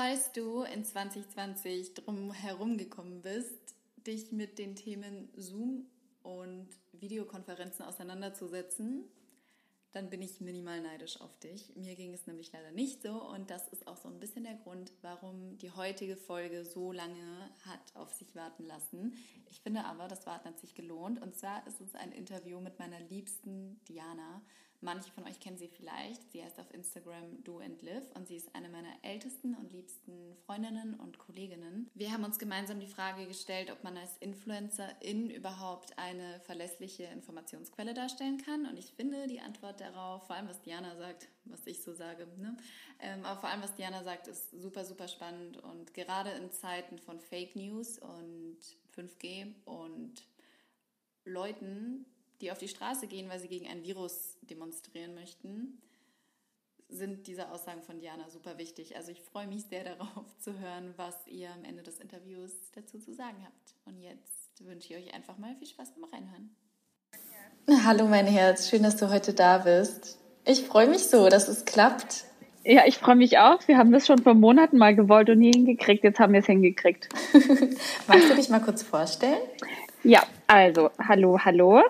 Falls du in 2020 drum herum gekommen bist, dich mit den Themen Zoom und Videokonferenzen auseinanderzusetzen, dann bin ich minimal neidisch auf dich. Mir ging es nämlich leider nicht so und das ist auch so ein bisschen der Grund, warum die heutige Folge so lange hat auf sich warten lassen. Ich finde aber, das Warten hat sich gelohnt und zwar ist es ein Interview mit meiner liebsten Diana. Manche von euch kennen sie vielleicht. Sie heißt auf Instagram Do and Live und sie ist eine meiner ältesten und liebsten Freundinnen und Kolleginnen. Wir haben uns gemeinsam die Frage gestellt, ob man als Influencerin überhaupt eine verlässliche Informationsquelle darstellen kann. Und ich finde die Antwort darauf, vor allem was Diana sagt, was ich so sage, ne? Ähm, aber vor allem was Diana sagt, ist super, super spannend. Und gerade in Zeiten von Fake News und 5G und Leuten, die auf die Straße gehen, weil sie gegen ein Virus demonstrieren möchten, sind diese Aussagen von Diana super wichtig. Also ich freue mich sehr darauf zu hören, was ihr am Ende des Interviews dazu zu sagen habt. Und jetzt wünsche ich euch einfach mal viel Spaß beim Reinhören. Hallo mein Herz, schön, dass du heute da bist. Ich freue mich so, dass es klappt. Ja, ich freue mich auch. Wir haben das schon vor Monaten mal gewollt und nie hingekriegt. Jetzt haben wir es hingekriegt. Magst du dich mal kurz vorstellen? Ja, also, hallo, hallo.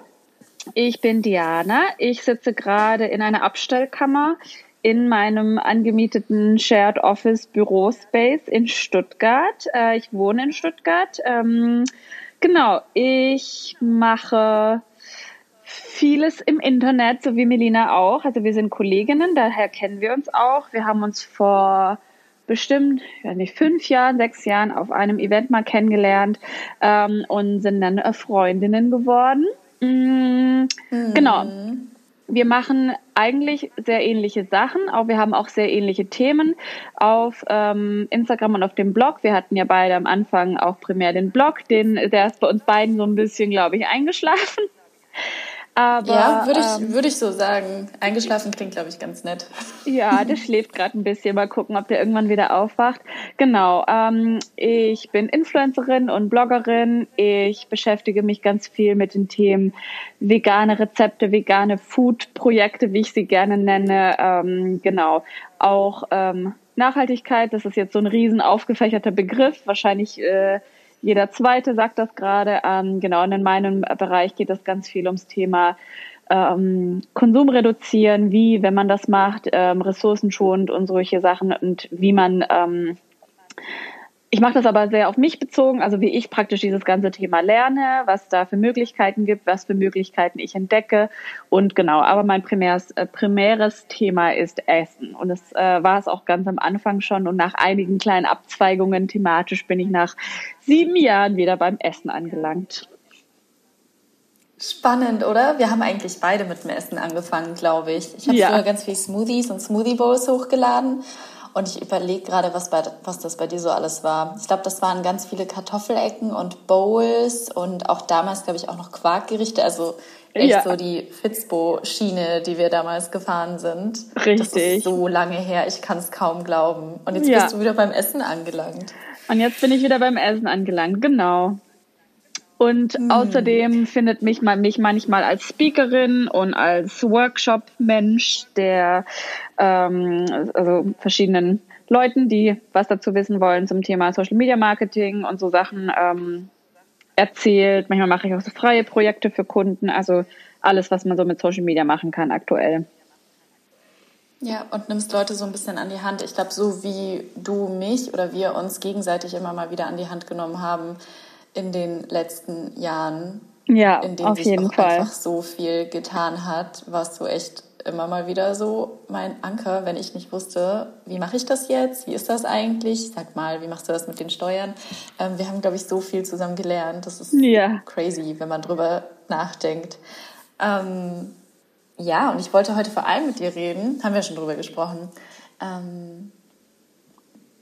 Ich bin Diana. Ich sitze gerade in einer Abstellkammer in meinem angemieteten Shared Office Büro Space in Stuttgart. Äh, ich wohne in Stuttgart. Ähm, genau, ich mache vieles im Internet, so wie Melina auch. Also wir sind Kolleginnen, daher kennen wir uns auch. Wir haben uns vor bestimmt, ja nicht fünf Jahren, sechs Jahren auf einem Event mal kennengelernt ähm, und sind dann Freundinnen geworden. Mhm. Genau. Wir machen eigentlich sehr ähnliche Sachen, auch wir haben auch sehr ähnliche Themen auf ähm, Instagram und auf dem Blog. Wir hatten ja beide am Anfang auch primär den Blog, den der ist bei uns beiden so ein bisschen, glaube ich, eingeschlafen. Aber, ja, würde ich, ähm, würde ich so sagen. Eingeschlafen klingt, glaube ich, ganz nett. Ja, der schläft gerade ein bisschen. Mal gucken, ob der irgendwann wieder aufwacht. Genau. Ähm, ich bin Influencerin und Bloggerin. Ich beschäftige mich ganz viel mit den Themen vegane Rezepte, vegane Food-Projekte, wie ich sie gerne nenne. Ähm, genau. Auch ähm, Nachhaltigkeit, das ist jetzt so ein riesen aufgefächerter Begriff. Wahrscheinlich äh, jeder Zweite sagt das gerade. Ähm, genau, und in meinem Bereich geht es ganz viel ums Thema ähm, Konsum reduzieren, wie, wenn man das macht, ähm, ressourcenschonend und solche Sachen und wie man ähm, ich mache das aber sehr auf mich bezogen, also wie ich praktisch dieses ganze Thema lerne, was da für Möglichkeiten gibt, was für Möglichkeiten ich entdecke und genau. Aber mein primäres, äh, primäres Thema ist Essen und das äh, war es auch ganz am Anfang schon und nach einigen kleinen Abzweigungen thematisch bin ich nach sieben Jahren wieder beim Essen angelangt. Spannend, oder? Wir haben eigentlich beide mit dem Essen angefangen, glaube ich. Ich habe ja. früher ganz viel Smoothies und Smoothie Bowls hochgeladen und ich überlege gerade, was, was das bei dir so alles war. Ich glaube, das waren ganz viele Kartoffelecken und Bowls und auch damals, glaube ich, auch noch Quarkgerichte. Also echt ja. so die Fitzbo-Schiene, die wir damals gefahren sind. Richtig. Das ist so lange her, ich kann es kaum glauben. Und jetzt ja. bist du wieder beim Essen angelangt. Und jetzt bin ich wieder beim Essen angelangt, genau. Und hm. außerdem findet mich, mich manchmal als Speakerin und als Workshop-Mensch, der ähm, also verschiedenen Leuten, die was dazu wissen wollen zum Thema Social Media Marketing und so Sachen ähm, erzählt. Manchmal mache ich auch so freie Projekte für Kunden, also alles, was man so mit Social Media machen kann aktuell. Ja, und nimmst Leute so ein bisschen an die Hand. Ich glaube, so wie du mich oder wir uns gegenseitig immer mal wieder an die Hand genommen haben, in den letzten Jahren, ja, in denen sich auch Fall. einfach so viel getan hat, warst du echt immer mal wieder so mein Anker, wenn ich nicht wusste, wie mache ich das jetzt, wie ist das eigentlich, sag mal, wie machst du das mit den Steuern? Ähm, wir haben, glaube ich, so viel zusammen gelernt. Das ist ja. crazy, wenn man drüber nachdenkt. Ähm, ja, und ich wollte heute vor allem mit dir reden, haben wir schon drüber gesprochen, ähm,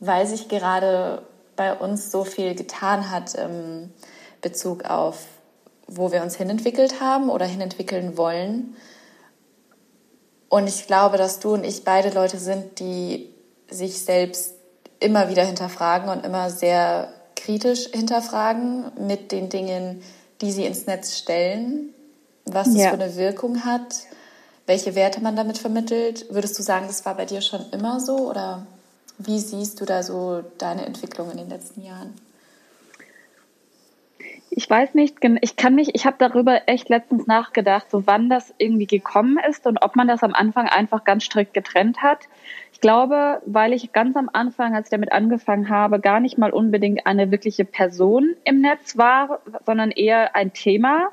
weil sich gerade bei uns so viel getan hat im Bezug auf, wo wir uns hinentwickelt haben oder hinentwickeln wollen. Und ich glaube, dass du und ich beide Leute sind, die sich selbst immer wieder hinterfragen und immer sehr kritisch hinterfragen mit den Dingen, die sie ins Netz stellen, was das ja. für eine Wirkung hat, welche Werte man damit vermittelt. Würdest du sagen, das war bei dir schon immer so oder Wie siehst du da so deine Entwicklung in den letzten Jahren? Ich weiß nicht, ich kann mich, ich habe darüber echt letztens nachgedacht, so wann das irgendwie gekommen ist und ob man das am Anfang einfach ganz strikt getrennt hat. Ich glaube, weil ich ganz am Anfang, als ich damit angefangen habe, gar nicht mal unbedingt eine wirkliche Person im Netz war, sondern eher ein Thema.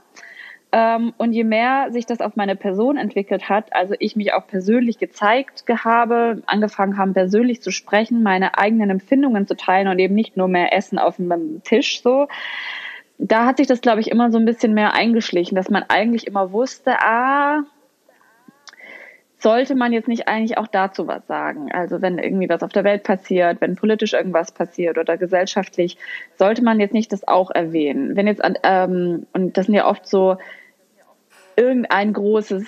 Ähm, und je mehr sich das auf meine Person entwickelt hat, also ich mich auch persönlich gezeigt habe, angefangen haben, persönlich zu sprechen, meine eigenen Empfindungen zu teilen und eben nicht nur mehr Essen auf dem Tisch so, da hat sich das, glaube ich, immer so ein bisschen mehr eingeschlichen, dass man eigentlich immer wusste, ah, sollte man jetzt nicht eigentlich auch dazu was sagen? Also wenn irgendwie was auf der Welt passiert, wenn politisch irgendwas passiert oder gesellschaftlich, sollte man jetzt nicht das auch erwähnen? Wenn jetzt, ähm, und das sind ja oft so irgendein großes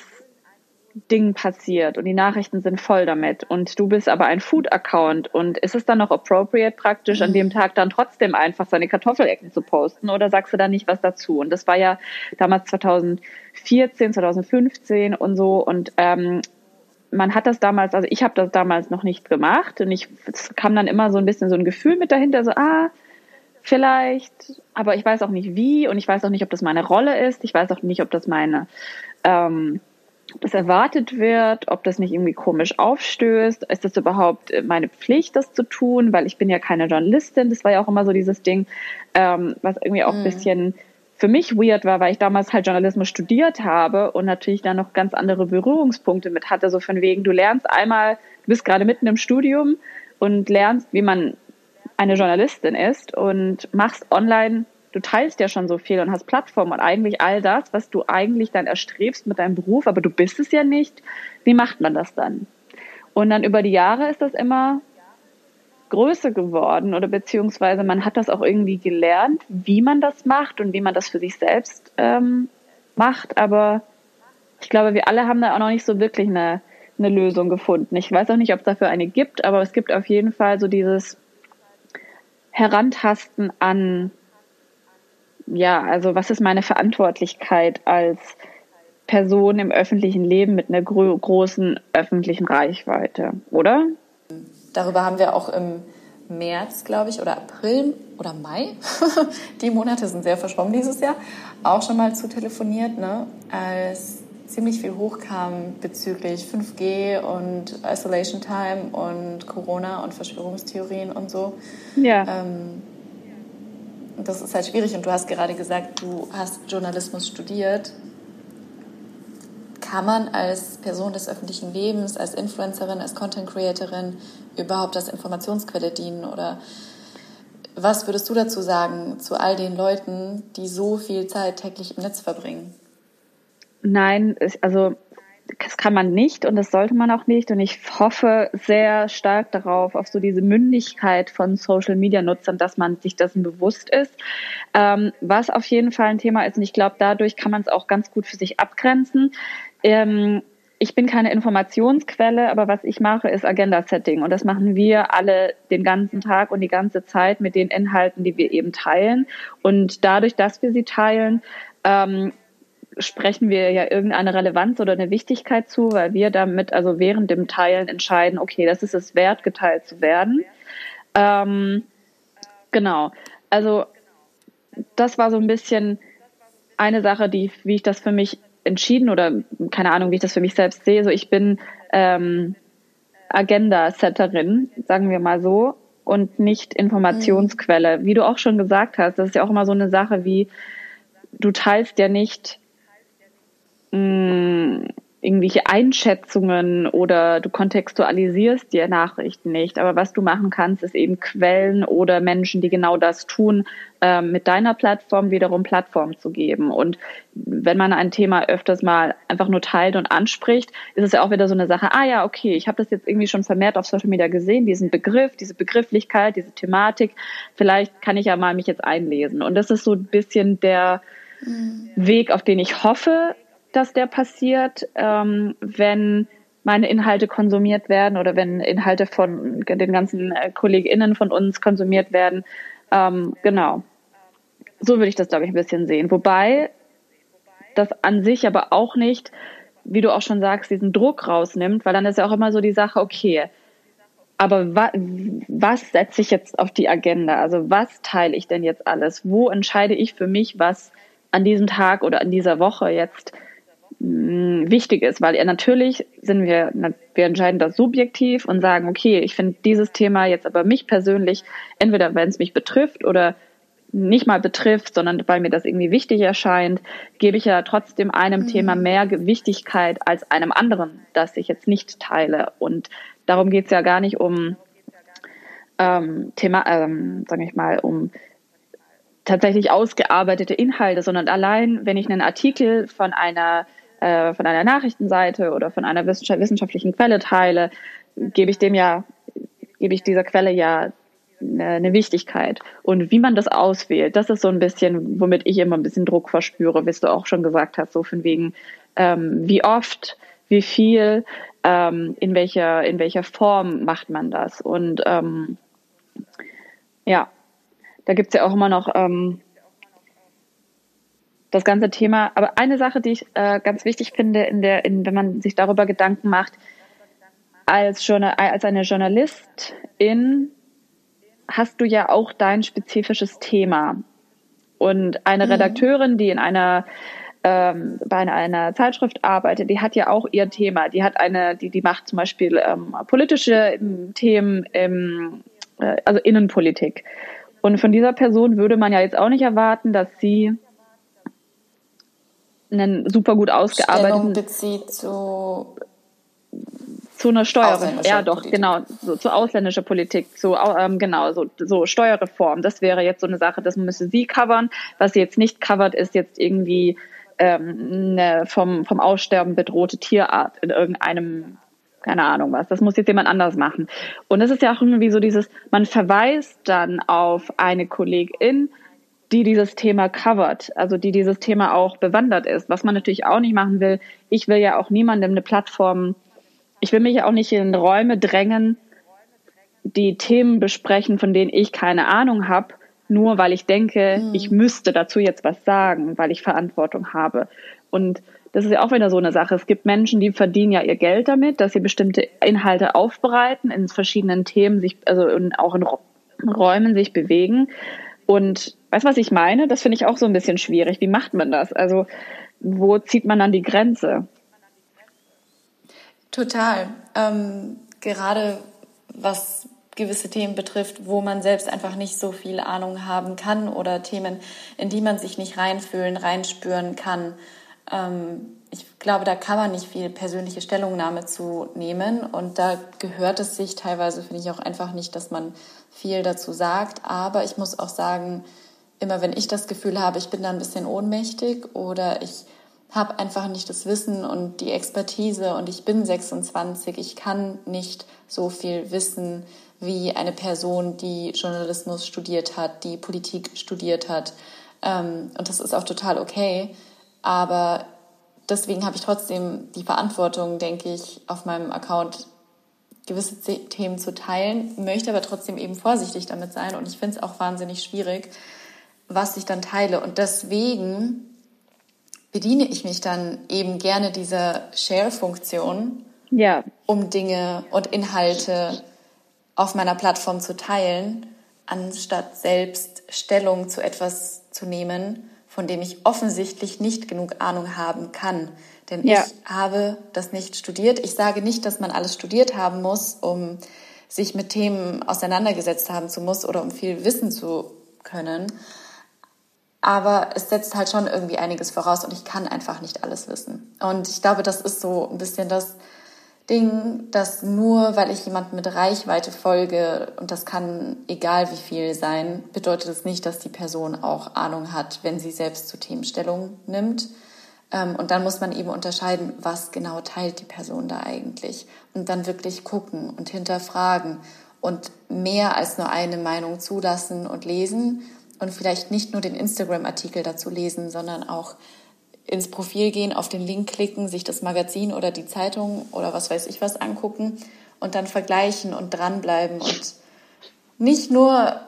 Ding passiert und die Nachrichten sind voll damit und du bist aber ein Food-Account und ist es dann noch appropriate praktisch an dem Tag dann trotzdem einfach seine Kartoffelecken zu posten oder sagst du da nicht was dazu? Und das war ja damals 2014, 2015 und so und ähm, man hat das damals, also ich habe das damals noch nicht gemacht und ich es kam dann immer so ein bisschen so ein Gefühl mit dahinter, so ah vielleicht, aber ich weiß auch nicht wie und ich weiß auch nicht, ob das meine Rolle ist, ich weiß auch nicht, ob das meine ähm, ob das erwartet wird, ob das nicht irgendwie komisch aufstößt. Ist das überhaupt meine Pflicht, das zu tun? Weil ich bin ja keine Journalistin. Das war ja auch immer so dieses Ding, ähm, was irgendwie auch mhm. ein bisschen für mich weird war, weil ich damals halt Journalismus studiert habe und natürlich dann noch ganz andere Berührungspunkte mit hatte. So von wegen, du lernst einmal, du bist gerade mitten im Studium und lernst, wie man eine Journalistin ist und machst online du teilst ja schon so viel und hast Plattformen und eigentlich all das, was du eigentlich dann erstrebst mit deinem Beruf, aber du bist es ja nicht. Wie macht man das dann? Und dann über die Jahre ist das immer größer geworden oder beziehungsweise man hat das auch irgendwie gelernt, wie man das macht und wie man das für sich selbst ähm, macht. Aber ich glaube, wir alle haben da auch noch nicht so wirklich eine, eine Lösung gefunden. Ich weiß auch nicht, ob es dafür eine gibt, aber es gibt auf jeden Fall so dieses Herantasten an ja, also was ist meine Verantwortlichkeit als Person im öffentlichen Leben mit einer gro großen öffentlichen Reichweite, oder? Darüber haben wir auch im März, glaube ich, oder April oder Mai, die Monate sind sehr verschwommen dieses Jahr, auch schon mal zu telefoniert, ne? als ziemlich viel hochkam bezüglich 5G und Isolation Time und Corona und Verschwörungstheorien und so. Ja. Ähm, das ist halt schwierig. Und du hast gerade gesagt, du hast Journalismus studiert. Kann man als Person des öffentlichen Lebens, als Influencerin, als Content Creatorin überhaupt als Informationsquelle dienen? Oder was würdest du dazu sagen zu all den Leuten, die so viel Zeit täglich im Netz verbringen? Nein, also das kann man nicht und das sollte man auch nicht. Und ich hoffe sehr stark darauf, auf so diese Mündigkeit von Social Media Nutzern, dass man sich dessen bewusst ist. Ähm, was auf jeden Fall ein Thema ist, und ich glaube, dadurch kann man es auch ganz gut für sich abgrenzen. Ähm, ich bin keine Informationsquelle, aber was ich mache, ist Agenda-Setting. Und das machen wir alle den ganzen Tag und die ganze Zeit mit den Inhalten, die wir eben teilen. Und dadurch, dass wir sie teilen, ähm, sprechen wir ja irgendeine Relevanz oder eine Wichtigkeit zu, weil wir damit also während dem Teilen entscheiden, okay, das ist es wert, geteilt zu werden. Ähm, genau. Also das war so ein bisschen eine Sache, die, wie ich das für mich entschieden oder keine Ahnung, wie ich das für mich selbst sehe. So, ich bin ähm, Agenda-Setterin, sagen wir mal so, und nicht Informationsquelle. Wie du auch schon gesagt hast, das ist ja auch immer so eine Sache wie, du teilst ja nicht mh, irgendwelche Einschätzungen oder du kontextualisierst die Nachrichten nicht. Aber was du machen kannst, ist eben Quellen oder Menschen, die genau das tun, äh, mit deiner Plattform wiederum Plattform zu geben. Und wenn man ein Thema öfters mal einfach nur teilt und anspricht, ist es ja auch wieder so eine Sache, ah ja, okay, ich habe das jetzt irgendwie schon vermehrt auf Social Media gesehen, diesen Begriff, diese Begrifflichkeit, diese Thematik. Vielleicht kann ich ja mal mich jetzt einlesen. Und das ist so ein bisschen der mhm. Weg, auf den ich hoffe, dass der passiert, ähm, wenn meine Inhalte konsumiert werden oder wenn Inhalte von den ganzen äh, KollegInnen von uns konsumiert werden. Ähm, genau. So würde ich das, glaube ich, ein bisschen sehen. Wobei das an sich aber auch nicht, wie du auch schon sagst, diesen Druck rausnimmt, weil dann ist ja auch immer so die Sache, okay, aber wa was setze ich jetzt auf die Agenda? Also was teile ich denn jetzt alles? Wo entscheide ich für mich, was an diesem Tag oder an dieser Woche jetzt wichtig ist? Weil ja, natürlich sind wir, wir entscheiden das subjektiv und sagen, okay, ich finde dieses Thema jetzt aber mich persönlich, entweder wenn es mich betrifft oder nicht mal betrifft, sondern weil mir das irgendwie wichtig erscheint, gebe ich ja trotzdem einem mhm. Thema mehr Wichtigkeit als einem anderen, das ich jetzt nicht teile. Und darum geht es ja gar nicht um ähm, Thema, ähm, sage ich mal, um tatsächlich ausgearbeitete Inhalte, sondern allein, wenn ich einen Artikel von einer äh, von einer Nachrichtenseite oder von einer wissenschaftlichen Quelle teile, gebe ich dem ja, gebe ich dieser Quelle ja eine Wichtigkeit. Und wie man das auswählt, das ist so ein bisschen, womit ich immer ein bisschen Druck verspüre, wie du auch schon gesagt hast, so von wegen, ähm, wie oft, wie viel, ähm, in welcher, in welcher Form macht man das. Und ähm, ja, da gibt es ja auch immer noch ähm, das ganze Thema. Aber eine Sache, die ich äh, ganz wichtig finde, in der, in, wenn man sich darüber Gedanken macht, als, Journal, als eine Journalistin hast du ja auch dein spezifisches Thema. Und eine mhm. Redakteurin, die in einer ähm, bei einer Zeitschrift arbeitet, die hat ja auch ihr Thema. Die hat eine, die, die macht zum Beispiel ähm, politische ähm, Themen, ähm, äh, also Innenpolitik. Und von dieser Person würde man ja jetzt auch nicht erwarten, dass sie einen super gut ausgearbeiteten Stellung bezieht zu zu einer Steuerreform. Ja, doch, Politik. genau, so zu ausländischer Politik, so ähm, genau, so, so Steuerreform. Das wäre jetzt so eine Sache, das müsste sie covern. Was sie jetzt nicht covert, ist jetzt irgendwie ähm, eine vom, vom Aussterben bedrohte Tierart in irgendeinem, keine Ahnung was. Das muss jetzt jemand anders machen. Und es ist ja auch irgendwie so dieses, man verweist dann auf eine Kollegin, die dieses Thema covert, also die dieses Thema auch bewandert ist. Was man natürlich auch nicht machen will. Ich will ja auch niemandem eine Plattform ich will mich auch nicht in Räume drängen, die Themen besprechen, von denen ich keine Ahnung habe, nur weil ich denke, mhm. ich müsste dazu jetzt was sagen, weil ich Verantwortung habe. Und das ist ja auch wieder so eine Sache. Es gibt Menschen, die verdienen ja ihr Geld damit, dass sie bestimmte Inhalte aufbereiten, in verschiedenen Themen sich, also auch in Räumen sich bewegen. Und weißt du, was ich meine? Das finde ich auch so ein bisschen schwierig. Wie macht man das? Also, wo zieht man dann die Grenze? Total. Ähm, gerade was gewisse Themen betrifft, wo man selbst einfach nicht so viel Ahnung haben kann oder Themen, in die man sich nicht reinfühlen, reinspüren kann. Ähm, ich glaube, da kann man nicht viel persönliche Stellungnahme zu nehmen und da gehört es sich teilweise, finde ich auch einfach nicht, dass man viel dazu sagt. Aber ich muss auch sagen, immer wenn ich das Gefühl habe, ich bin da ein bisschen ohnmächtig oder ich habe einfach nicht das Wissen und die Expertise und ich bin 26. Ich kann nicht so viel wissen wie eine Person, die Journalismus studiert hat, die Politik studiert hat. Ähm, und das ist auch total okay. Aber deswegen habe ich trotzdem die Verantwortung, denke ich, auf meinem Account gewisse Themen zu teilen, möchte aber trotzdem eben vorsichtig damit sein. Und ich finde es auch wahnsinnig schwierig, was ich dann teile. Und deswegen bediene ich mich dann eben gerne dieser Share-Funktion, ja. um Dinge und Inhalte auf meiner Plattform zu teilen, anstatt selbst Stellung zu etwas zu nehmen, von dem ich offensichtlich nicht genug Ahnung haben kann. Denn ja. ich habe das nicht studiert. Ich sage nicht, dass man alles studiert haben muss, um sich mit Themen auseinandergesetzt haben zu muss oder um viel wissen zu können. Aber es setzt halt schon irgendwie einiges voraus und ich kann einfach nicht alles wissen. Und ich glaube, das ist so ein bisschen das Ding, dass nur weil ich jemand mit Reichweite folge, und das kann egal wie viel sein, bedeutet es das nicht, dass die Person auch Ahnung hat, wenn sie selbst zu Themenstellung nimmt. Ähm, und dann muss man eben unterscheiden, was genau teilt die Person da eigentlich. Und dann wirklich gucken und hinterfragen und mehr als nur eine Meinung zulassen und lesen und vielleicht nicht nur den Instagram-Artikel dazu lesen, sondern auch ins Profil gehen, auf den Link klicken, sich das Magazin oder die Zeitung oder was weiß ich was angucken und dann vergleichen und dranbleiben und nicht nur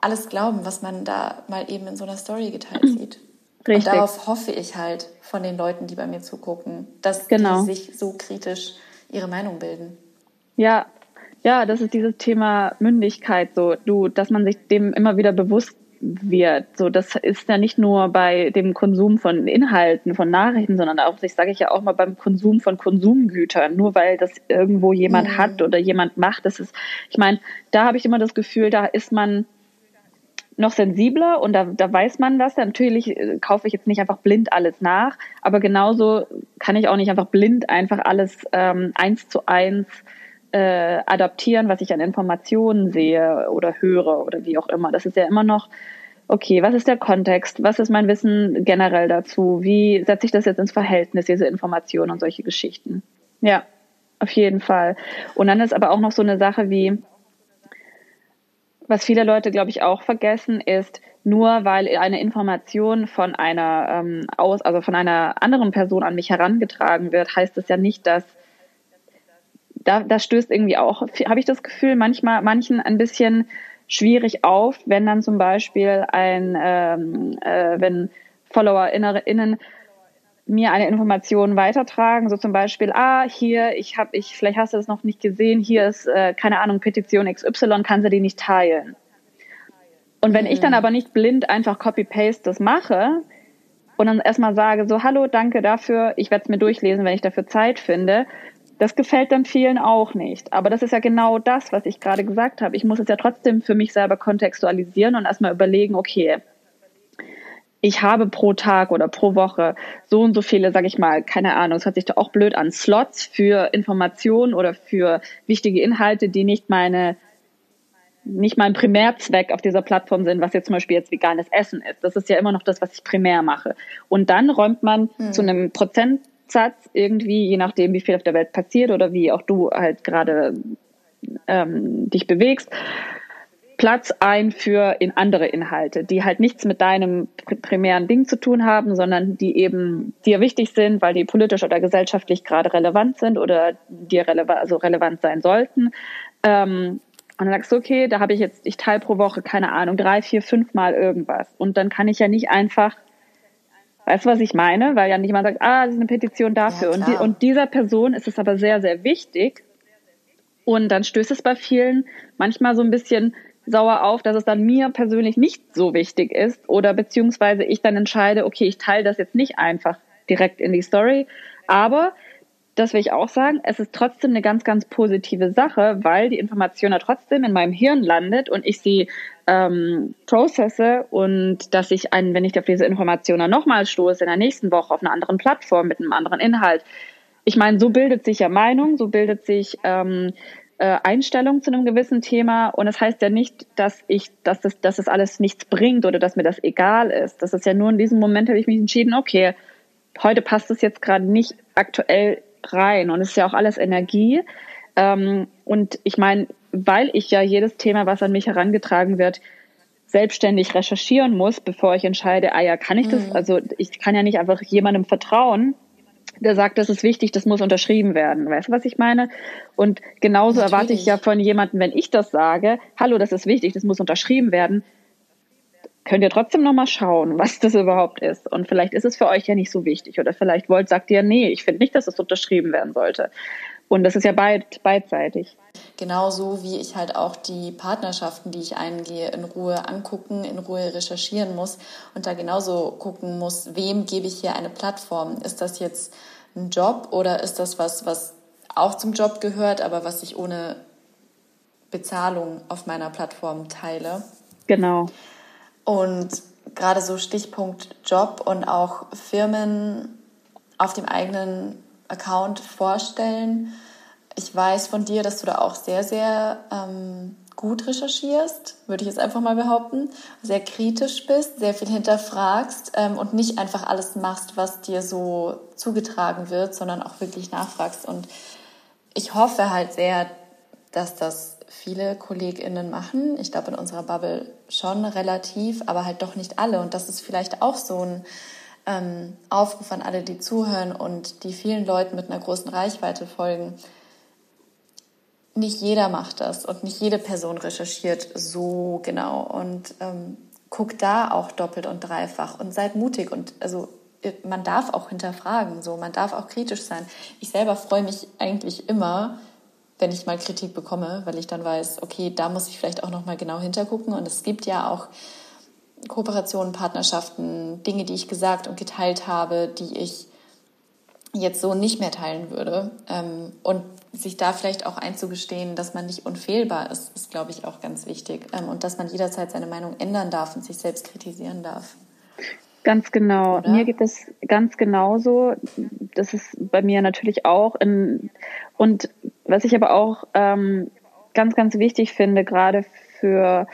alles glauben, was man da mal eben in so einer Story geteilt sieht. Richtig. Und darauf hoffe ich halt von den Leuten, die bei mir zugucken, dass genau. die sich so kritisch ihre Meinung bilden. Ja, ja, das ist dieses Thema Mündigkeit, so du, dass man sich dem immer wieder bewusst wird. So, das ist ja nicht nur bei dem Konsum von Inhalten, von Nachrichten, sondern auch, ich sage ich ja auch mal beim Konsum von Konsumgütern. Nur weil das irgendwo jemand mhm. hat oder jemand macht, das ist, ich meine, da habe ich immer das Gefühl, da ist man noch sensibler und da, da weiß man das. Natürlich äh, kaufe ich jetzt nicht einfach blind alles nach, aber genauso kann ich auch nicht einfach blind einfach alles ähm, eins zu eins äh, adaptieren, was ich an Informationen sehe oder höre oder wie auch immer. Das ist ja immer noch, okay, was ist der Kontext? Was ist mein Wissen generell dazu? Wie setze ich das jetzt ins Verhältnis, diese Informationen und solche Geschichten? Ja, auf jeden Fall. Und dann ist aber auch noch so eine Sache wie, was viele Leute, glaube ich, auch vergessen, ist, nur weil eine Information von einer ähm, aus, also von einer anderen Person an mich herangetragen wird, heißt es ja nicht, dass da, das stößt irgendwie auch, habe ich das Gefühl, manchmal manchen ein bisschen schwierig auf, wenn dann zum Beispiel ein, ähm, äh, wenn FollowerInnen mir eine Information weitertragen, so zum Beispiel, ah, hier, ich habe, ich, vielleicht hast du das noch nicht gesehen, hier ist, äh, keine Ahnung, Petition XY, kannst du die nicht teilen? Und wenn mhm. ich dann mhm. aber nicht blind einfach Copy-Paste das mache und dann erstmal sage, so, hallo, danke dafür, ich werde es mir durchlesen, wenn ich dafür Zeit finde, das gefällt dann vielen auch nicht. Aber das ist ja genau das, was ich gerade gesagt habe. Ich muss es ja trotzdem für mich selber kontextualisieren und erstmal überlegen, okay, ich habe pro Tag oder pro Woche so und so viele, sage ich mal, keine Ahnung, es hört sich doch auch blöd an, Slots für Informationen oder für wichtige Inhalte, die nicht meine nicht mein Primärzweck auf dieser Plattform sind, was jetzt zum Beispiel jetzt veganes Essen ist. Das ist ja immer noch das, was ich primär mache. Und dann räumt man hm. zu einem Prozent Satz irgendwie, je nachdem, wie viel auf der Welt passiert oder wie auch du halt gerade ähm, dich bewegst, Platz ein für in andere Inhalte, die halt nichts mit deinem primären Ding zu tun haben, sondern die eben dir wichtig sind, weil die politisch oder gesellschaftlich gerade relevant sind oder dir relevant, also relevant sein sollten. Ähm, und dann sagst du, okay, da habe ich jetzt, ich teile pro Woche, keine Ahnung, drei, vier, fünf Mal irgendwas. Und dann kann ich ja nicht einfach Weißt du, was ich meine? Weil ja nicht jemand sagt, ah, das ist eine Petition dafür. Ja, und, die, und dieser Person ist es aber sehr, sehr wichtig. Und dann stößt es bei vielen manchmal so ein bisschen sauer auf, dass es dann mir persönlich nicht so wichtig ist oder beziehungsweise ich dann entscheide, okay, ich teile das jetzt nicht einfach direkt in die Story, aber das will ich auch sagen, es ist trotzdem eine ganz, ganz positive Sache, weil die Information ja trotzdem in meinem Hirn landet und ich sie ähm, processe und dass ich, einen, wenn ich auf diese Information dann nochmal stoße, in der nächsten Woche auf einer anderen Plattform mit einem anderen Inhalt. Ich meine, so bildet sich ja Meinung, so bildet sich ähm, äh, Einstellung zu einem gewissen Thema und es das heißt ja nicht, dass ich, dass das, dass das alles nichts bringt oder dass mir das egal ist. Das ist ja nur in diesem Moment habe ich mich entschieden, okay, heute passt es jetzt gerade nicht aktuell rein und es ist ja auch alles Energie. Ähm, und ich meine, weil ich ja jedes Thema, was an mich herangetragen wird, selbstständig recherchieren muss, bevor ich entscheide, ah ja, kann ich das? Mhm. Also ich kann ja nicht einfach jemandem vertrauen, der sagt, das ist wichtig, das muss unterschrieben werden. Weißt du, was ich meine? Und genauso Natürlich. erwarte ich ja von jemandem, wenn ich das sage, hallo, das ist wichtig, das muss unterschrieben werden, könnt ihr trotzdem nochmal schauen, was das überhaupt ist. Und vielleicht ist es für euch ja nicht so wichtig. Oder vielleicht wollt, sagt ihr, nee, ich finde nicht, dass es das unterschrieben werden sollte. Und das ist ja beid, beidseitig. Genauso wie ich halt auch die Partnerschaften, die ich eingehe, in Ruhe angucken, in Ruhe recherchieren muss und da genauso gucken muss, wem gebe ich hier eine Plattform? Ist das jetzt ein Job oder ist das was, was auch zum Job gehört, aber was ich ohne Bezahlung auf meiner Plattform teile? Genau. Und gerade so Stichpunkt Job und auch Firmen auf dem eigenen Account vorstellen. Ich weiß von dir, dass du da auch sehr, sehr ähm, gut recherchierst, würde ich jetzt einfach mal behaupten, sehr kritisch bist, sehr viel hinterfragst ähm, und nicht einfach alles machst, was dir so zugetragen wird, sondern auch wirklich nachfragst. Und ich hoffe halt sehr, dass das viele KollegInnen machen. Ich glaube, in unserer Bubble schon relativ, aber halt doch nicht alle. Und das ist vielleicht auch so ein ähm, Aufruf an alle, die zuhören und die vielen Leuten mit einer großen Reichweite folgen. Nicht jeder macht das und nicht jede Person recherchiert so genau und ähm, guckt da auch doppelt und dreifach und seid mutig und also man darf auch hinterfragen, so man darf auch kritisch sein. Ich selber freue mich eigentlich immer, wenn ich mal Kritik bekomme, weil ich dann weiß, okay, da muss ich vielleicht auch noch mal genau hintergucken. Und es gibt ja auch Kooperationen, Partnerschaften, Dinge, die ich gesagt und geteilt habe, die ich jetzt so nicht mehr teilen würde. Ähm, und sich da vielleicht auch einzugestehen, dass man nicht unfehlbar ist, ist, glaube ich, auch ganz wichtig. Ähm, und dass man jederzeit seine Meinung ändern darf und sich selbst kritisieren darf. Ganz genau. Oder? Mir geht es ganz genauso. Das ist bei mir natürlich auch. In, und was ich aber auch ähm, ganz, ganz wichtig finde, gerade für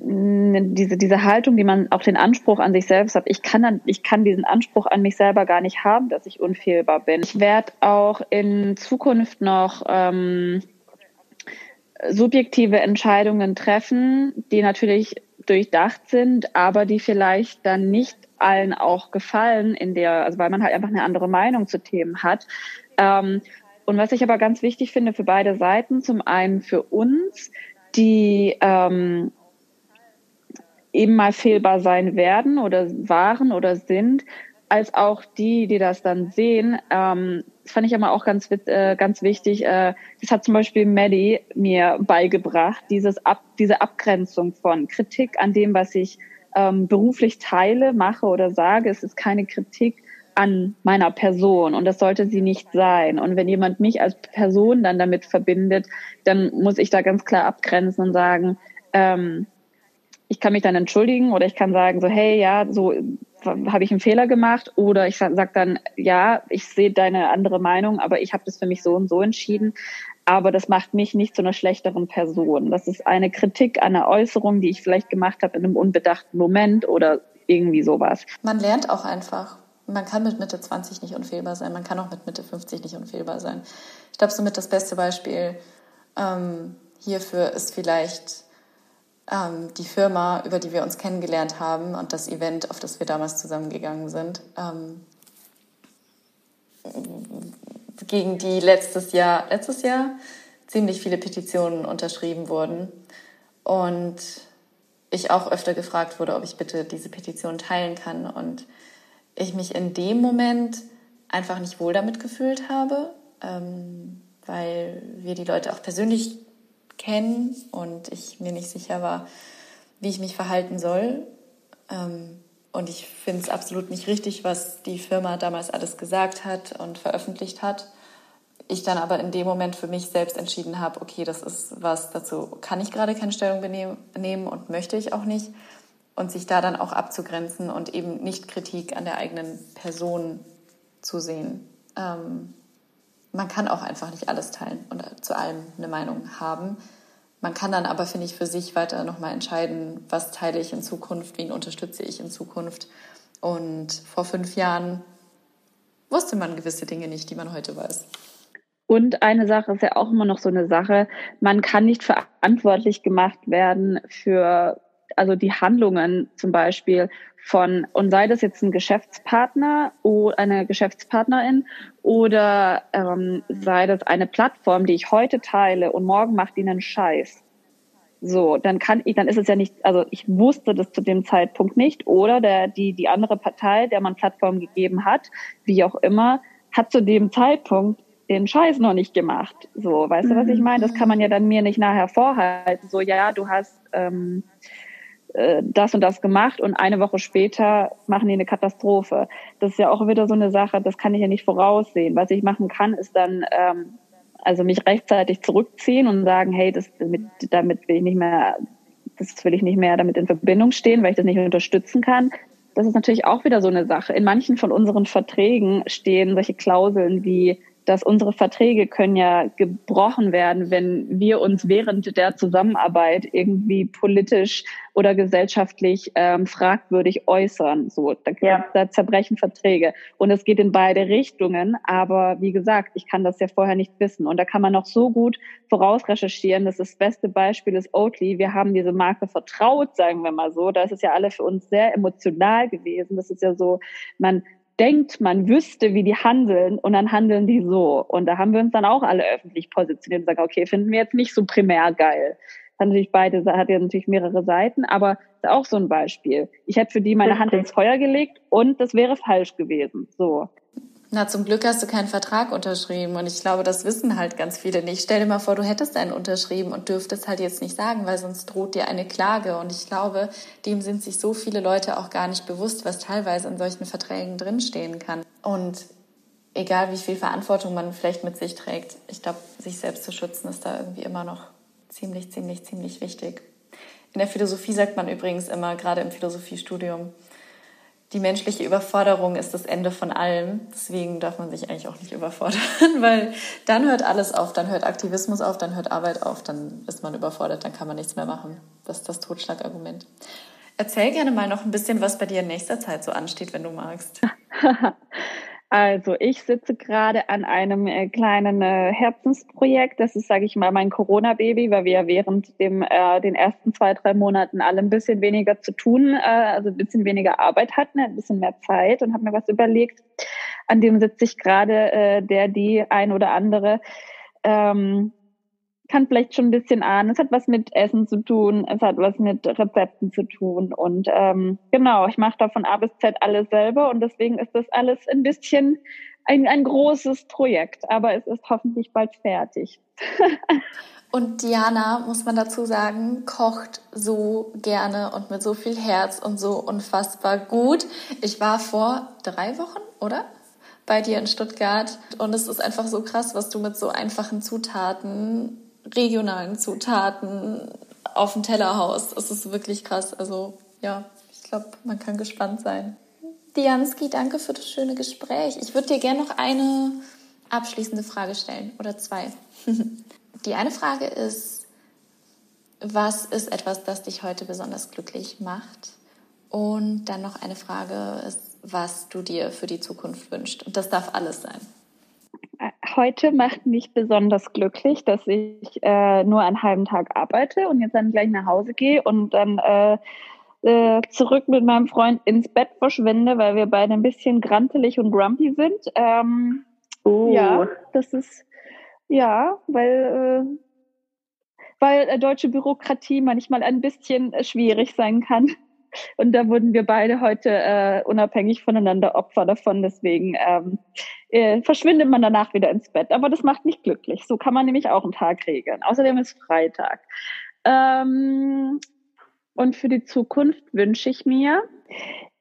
diese, diese Haltung, die man auch den Anspruch an sich selbst hat. Ich kann, dann, ich kann diesen Anspruch an mich selber gar nicht haben, dass ich unfehlbar bin. Ich werde auch in Zukunft noch ähm, subjektive Entscheidungen treffen, die natürlich durchdacht sind, aber die vielleicht dann nicht allen auch gefallen, in der, also weil man halt einfach eine andere Meinung zu Themen hat. Ähm, und was ich aber ganz wichtig finde für beide Seiten, zum einen für uns, die ähm, eben mal fehlbar sein werden oder waren oder sind, als auch die, die das dann sehen. Ähm, das fand ich aber auch ganz, äh, ganz wichtig. Äh, das hat zum Beispiel Maddie mir beigebracht, dieses Ab, diese Abgrenzung von Kritik an dem, was ich ähm, beruflich teile, mache oder sage. Es ist keine Kritik an meiner Person und das sollte sie nicht sein. Und wenn jemand mich als Person dann damit verbindet, dann muss ich da ganz klar abgrenzen und sagen, ähm, ich kann mich dann entschuldigen oder ich kann sagen so, hey, ja, so habe ich einen Fehler gemacht oder ich sage dann, ja, ich sehe deine andere Meinung, aber ich habe das für mich so und so entschieden. Aber das macht mich nicht zu einer schlechteren Person. Das ist eine Kritik, eine Äußerung, die ich vielleicht gemacht habe in einem unbedachten Moment oder irgendwie sowas. Man lernt auch einfach. Man kann mit Mitte 20 nicht unfehlbar sein. Man kann auch mit Mitte 50 nicht unfehlbar sein. Ich glaube, somit das beste Beispiel ähm, hierfür ist vielleicht ähm, die Firma, über die wir uns kennengelernt haben und das Event, auf das wir damals zusammengegangen sind, ähm, gegen die letztes Jahr, letztes Jahr ziemlich viele Petitionen unterschrieben wurden und ich auch öfter gefragt wurde, ob ich bitte diese Petition teilen kann und ich mich in dem Moment einfach nicht wohl damit gefühlt habe, ähm, weil wir die Leute auch persönlich kennen und ich mir nicht sicher war, wie ich mich verhalten soll. Ähm, und ich finde es absolut nicht richtig, was die Firma damals alles gesagt hat und veröffentlicht hat. Ich dann aber in dem Moment für mich selbst entschieden habe, okay, das ist was, dazu kann ich gerade keine Stellung nehmen und möchte ich auch nicht. Und sich da dann auch abzugrenzen und eben nicht Kritik an der eigenen Person zu sehen. Ähm, man kann auch einfach nicht alles teilen und zu allem eine Meinung haben. Man kann dann aber, finde ich, für sich weiter nochmal entscheiden, was teile ich in Zukunft, wen unterstütze ich in Zukunft. Und vor fünf Jahren wusste man gewisse Dinge nicht, die man heute weiß. Und eine Sache ist ja auch immer noch so eine Sache, man kann nicht verantwortlich gemacht werden für also die Handlungen zum Beispiel von, und sei das jetzt ein Geschäftspartner oder eine Geschäftspartnerin oder ähm, sei das eine Plattform, die ich heute teile und morgen macht ihnen einen Scheiß. So, dann kann ich, dann ist es ja nicht, also ich wusste das zu dem Zeitpunkt nicht oder der, die, die andere Partei, der man Plattform gegeben hat, wie auch immer, hat zu dem Zeitpunkt den Scheiß noch nicht gemacht. So, weißt du, was ich meine? Das kann man ja dann mir nicht nachher vorhalten. So, ja, du hast, ähm, äh, das und das gemacht und eine Woche später machen die eine Katastrophe. Das ist ja auch wieder so eine Sache, das kann ich ja nicht voraussehen. Was ich machen kann, ist dann ähm, also mich rechtzeitig zurückziehen und sagen, hey, das damit, damit will ich nicht mehr, das will ich nicht mehr damit in Verbindung stehen, weil ich das nicht unterstützen kann. Das ist natürlich auch wieder so eine Sache. In manchen von unseren Verträgen stehen solche Klauseln wie dass unsere Verträge können ja gebrochen werden, wenn wir uns während der Zusammenarbeit irgendwie politisch oder gesellschaftlich ähm, fragwürdig äußern. So, da, ja. da zerbrechen Verträge. Und es geht in beide Richtungen. Aber wie gesagt, ich kann das ja vorher nicht wissen. Und da kann man noch so gut vorausrecherchieren. Das, ist das beste Beispiel ist Oatly. Wir haben diese Marke vertraut, sagen wir mal so. Da ist es ja alle für uns sehr emotional gewesen. Das ist ja so, man denkt, man wüsste, wie die handeln und dann handeln die so. Und da haben wir uns dann auch alle öffentlich positioniert und sagen, okay, finden wir jetzt nicht so primär geil. Das hat natürlich beide, hat ja natürlich mehrere Seiten, aber ist auch so ein Beispiel. Ich hätte für die meine Hand ins Feuer gelegt und das wäre falsch gewesen. So. Na, zum Glück hast du keinen Vertrag unterschrieben und ich glaube, das wissen halt ganz viele nicht. Stell dir mal vor, du hättest einen unterschrieben und dürftest halt jetzt nicht sagen, weil sonst droht dir eine Klage und ich glaube, dem sind sich so viele Leute auch gar nicht bewusst, was teilweise in solchen Verträgen drinstehen kann. Und egal wie viel Verantwortung man vielleicht mit sich trägt, ich glaube, sich selbst zu schützen ist da irgendwie immer noch ziemlich, ziemlich, ziemlich wichtig. In der Philosophie sagt man übrigens immer, gerade im Philosophiestudium, die menschliche Überforderung ist das Ende von allem. Deswegen darf man sich eigentlich auch nicht überfordern, weil dann hört alles auf, dann hört Aktivismus auf, dann hört Arbeit auf, dann ist man überfordert, dann kann man nichts mehr machen. Das ist das Totschlagargument. Erzähl gerne mal noch ein bisschen, was bei dir in nächster Zeit so ansteht, wenn du magst. Also ich sitze gerade an einem äh, kleinen äh, Herzensprojekt. Das ist, sage ich mal, mein Corona-Baby, weil wir während dem, äh, den ersten zwei, drei Monaten alle ein bisschen weniger zu tun, äh, also ein bisschen weniger Arbeit hatten, ein bisschen mehr Zeit und habe mir was überlegt. An dem sitze ich gerade, äh, der, die ein oder andere ähm, kann vielleicht schon ein bisschen ahnen. Es hat was mit Essen zu tun, es hat was mit Rezepten zu tun. Und ähm, genau, ich mache da von A bis Z alles selber und deswegen ist das alles ein bisschen ein, ein großes Projekt, aber es ist hoffentlich bald fertig. und Diana, muss man dazu sagen, kocht so gerne und mit so viel Herz und so unfassbar gut. Ich war vor drei Wochen, oder? bei dir in Stuttgart. Und es ist einfach so krass, was du mit so einfachen Zutaten regionalen Zutaten auf dem Teller haust. Es ist wirklich krass. Also ja, ich glaube, man kann gespannt sein. Dianski, danke für das schöne Gespräch. Ich würde dir gerne noch eine abschließende Frage stellen oder zwei. Die eine Frage ist, was ist etwas, das dich heute besonders glücklich macht? Und dann noch eine Frage ist, was du dir für die Zukunft wünschst. Und das darf alles sein heute macht mich besonders glücklich, dass ich äh, nur einen halben Tag arbeite und jetzt dann gleich nach Hause gehe und dann äh, äh, zurück mit meinem Freund ins Bett verschwinde, weil wir beide ein bisschen grantelig und grumpy sind. Ähm, oh. Ja, das ist ja, weil äh, weil äh, deutsche Bürokratie manchmal ein bisschen äh, schwierig sein kann. Und da wurden wir beide heute äh, unabhängig voneinander Opfer davon. Deswegen ähm, äh, verschwindet man danach wieder ins Bett. Aber das macht mich glücklich. So kann man nämlich auch einen Tag regeln. Außerdem ist Freitag. Ähm, und für die Zukunft wünsche ich mir,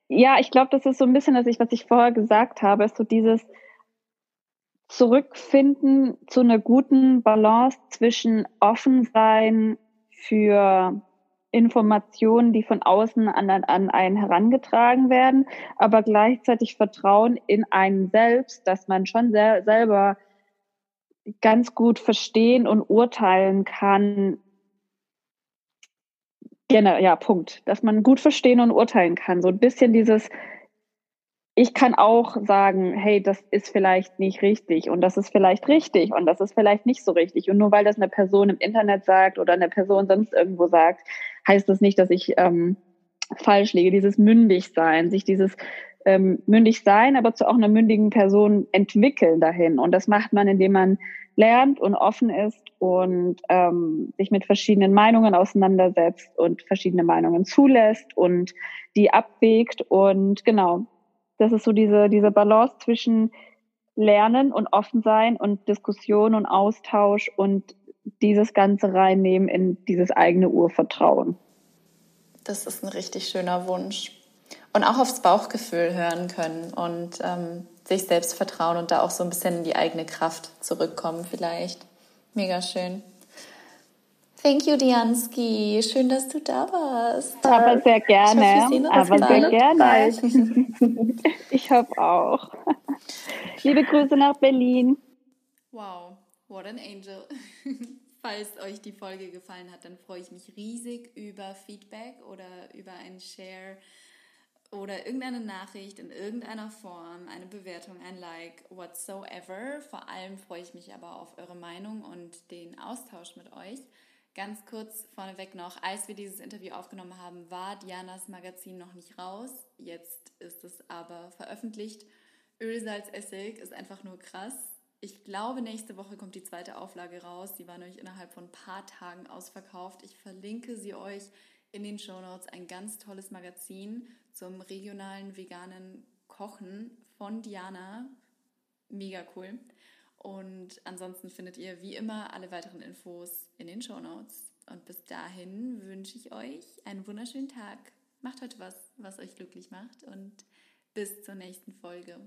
ja, ich glaube, das ist so ein bisschen, dass ich, was ich vorher gesagt habe, ist so dieses Zurückfinden zu einer guten Balance zwischen offen sein für Informationen, die von außen an, an einen herangetragen werden, aber gleichzeitig Vertrauen in einen selbst, dass man schon sehr, selber ganz gut verstehen und urteilen kann. Genau, ja, Punkt. Dass man gut verstehen und urteilen kann. So ein bisschen dieses, ich kann auch sagen, hey, das ist vielleicht nicht richtig und das ist vielleicht richtig und das ist vielleicht nicht so richtig. Und nur weil das eine Person im Internet sagt oder eine Person sonst irgendwo sagt, heißt das nicht, dass ich ähm, falsch liege. Dieses mündig sein, sich dieses ähm, mündig sein, aber zu auch einer mündigen Person entwickeln dahin. Und das macht man, indem man lernt und offen ist und ähm, sich mit verschiedenen Meinungen auseinandersetzt und verschiedene Meinungen zulässt und die abwägt und genau das ist so diese, diese Balance zwischen Lernen und offen sein und Diskussion und Austausch und dieses Ganze reinnehmen in dieses eigene Urvertrauen. Das ist ein richtig schöner Wunsch. Und auch aufs Bauchgefühl hören können und ähm, sich selbst vertrauen und da auch so ein bisschen in die eigene Kraft zurückkommen vielleicht. Mega schön. Thank you, Dianski. Schön, dass du da warst. Aber sehr gerne. Hoffe, aber sehr gerne. ich hoffe auch. Liebe Grüße nach Berlin. Wow, what an angel. Falls euch die Folge gefallen hat, dann freue ich mich riesig über Feedback oder über ein Share oder irgendeine Nachricht in irgendeiner Form, eine Bewertung, ein Like, whatsoever. Vor allem freue ich mich aber auf eure Meinung und den Austausch mit euch. Ganz kurz vorneweg noch, als wir dieses Interview aufgenommen haben, war Dianas Magazin noch nicht raus. Jetzt ist es aber veröffentlicht. Ölsalz Essig ist einfach nur krass. Ich glaube, nächste Woche kommt die zweite Auflage raus. Die war nämlich innerhalb von ein paar Tagen ausverkauft. Ich verlinke sie euch in den Show Notes. Ein ganz tolles Magazin zum regionalen veganen Kochen von Diana. mega cool. Und ansonsten findet ihr wie immer alle weiteren Infos in den Show Notes. Und bis dahin wünsche ich euch einen wunderschönen Tag. Macht heute was, was euch glücklich macht und bis zur nächsten Folge.